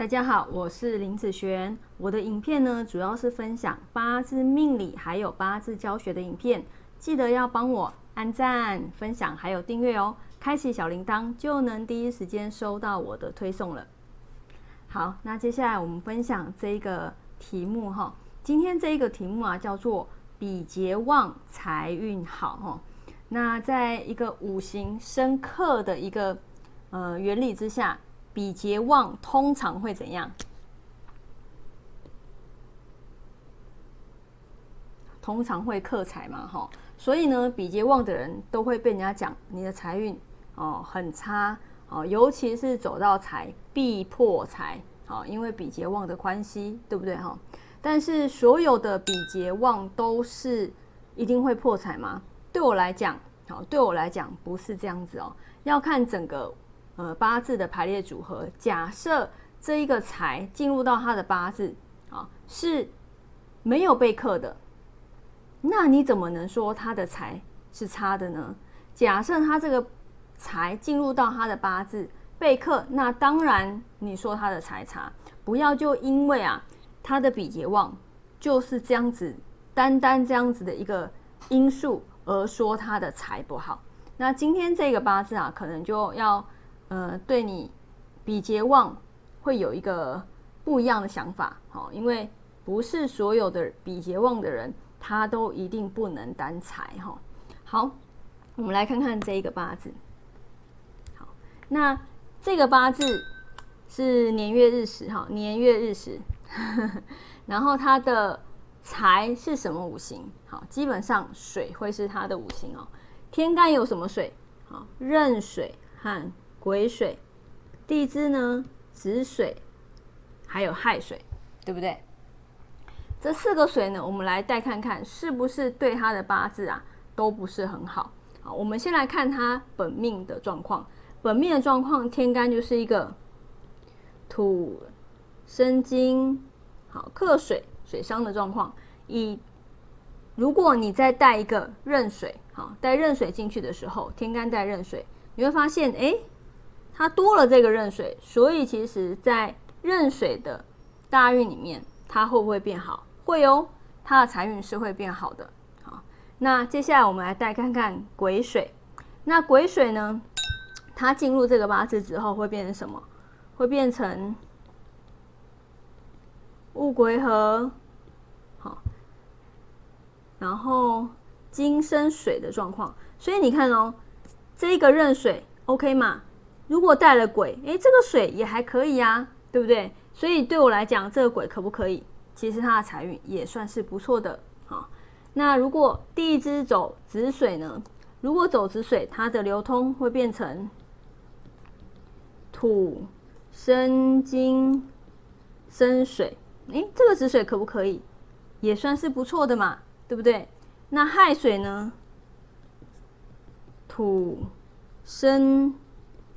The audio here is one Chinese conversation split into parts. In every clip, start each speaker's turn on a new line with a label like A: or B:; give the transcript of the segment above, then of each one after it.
A: 大家好，我是林子璇。我的影片呢，主要是分享八字命理还有八字教学的影片，记得要帮我按赞、分享还有订阅哦，开启小铃铛就能第一时间收到我的推送了。好，那接下来我们分享这一个题目哈。今天这一个题目啊，叫做比劫旺，财运好哈。那在一个五行生克的一个呃原理之下。比劫旺通常会怎样？通常会克财嘛，哈。所以呢，比劫旺的人都会被人家讲你的财运哦很差哦，尤其是走到财必破财哦，因为比劫旺的关系，对不对哈？但是所有的比劫旺都是一定会破财吗？对我来讲，好，对我来讲不是这样子哦，要看整个。呃，八字的排列组合，假设这一个财进入到他的八字啊，是没有被克的，那你怎么能说他的财是差的呢？假设他这个财进入到他的八字被克，那当然你说他的财差，不要就因为啊他的比劫旺就是这样子，单单这样子的一个因素而说他的财不好。那今天这个八字啊，可能就要。呃，对你比劫旺会有一个不一样的想法，好，因为不是所有的比劫旺的人，他都一定不能担财，哈。好，我们来看看这一个八字。好，那这个八字是年月日时，哈，年月日时，然后它的财是什么五行？好，基本上水会是它的五行哦。天干有什么水？好，壬水和。癸水、地支呢？子水，还有亥水，对不对？这四个水呢，我们来带看看，是不是对他的八字啊都不是很好。好，我们先来看他本命的状况。本命的状况，天干就是一个土生金，好克水水伤的状况。以如果你再带一个壬水，好带壬水进去的时候，天干带壬水，你会发现，哎。它多了这个壬水，所以其实，在壬水的大运里面，它会不会变好？会哦，它的财运是会变好的。好，那接下来我们来带看看癸水。那癸水呢，它进入这个八字之后会变成什么？会变成戊癸合，好，然后金生水的状况。所以你看哦，这个壬水 OK 吗？如果带了鬼，诶，这个水也还可以呀，对不对？所以对我来讲，这个鬼可不可以？其实它的财运也算是不错的啊。那如果第一支走子水呢？如果走子水，它的流通会变成土生金生水，诶，这个子水可不可以？也算是不错的嘛，对不对？那亥水呢？土生。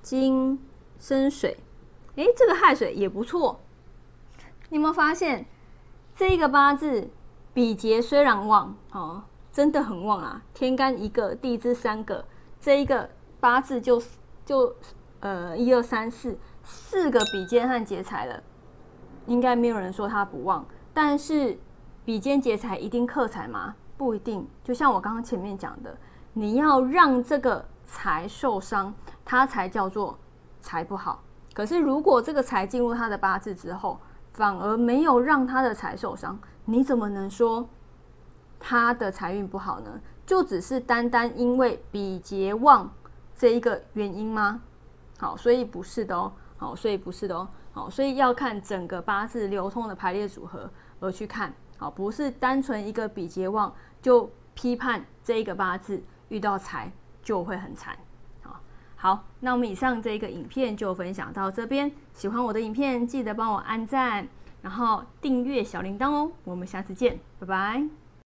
A: 金生水，诶，这个亥水也不错。你有没有发现，这个八字比劫虽然旺哦，真的很旺啊！天干一个，地支三个，这一个八字就就呃一二三四四个比肩和劫财了，应该没有人说它不旺。但是比肩劫财一定克财吗？不一定。就像我刚刚前面讲的，你要让这个。财受伤，他才叫做财不好。可是如果这个财进入他的八字之后，反而没有让他的财受伤，你怎么能说他的财运不好呢？就只是单单因为比劫旺这一个原因吗？好，所以不是的哦。好，所以不是的哦。好，所以要看整个八字流通的排列组合而去看。好，不是单纯一个比劫旺就批判这一个八字遇到财。就会很惨，好，好，那我们以上这一个影片就分享到这边。喜欢我的影片，记得帮我按赞，然后订阅小铃铛哦。我们下次见，拜拜。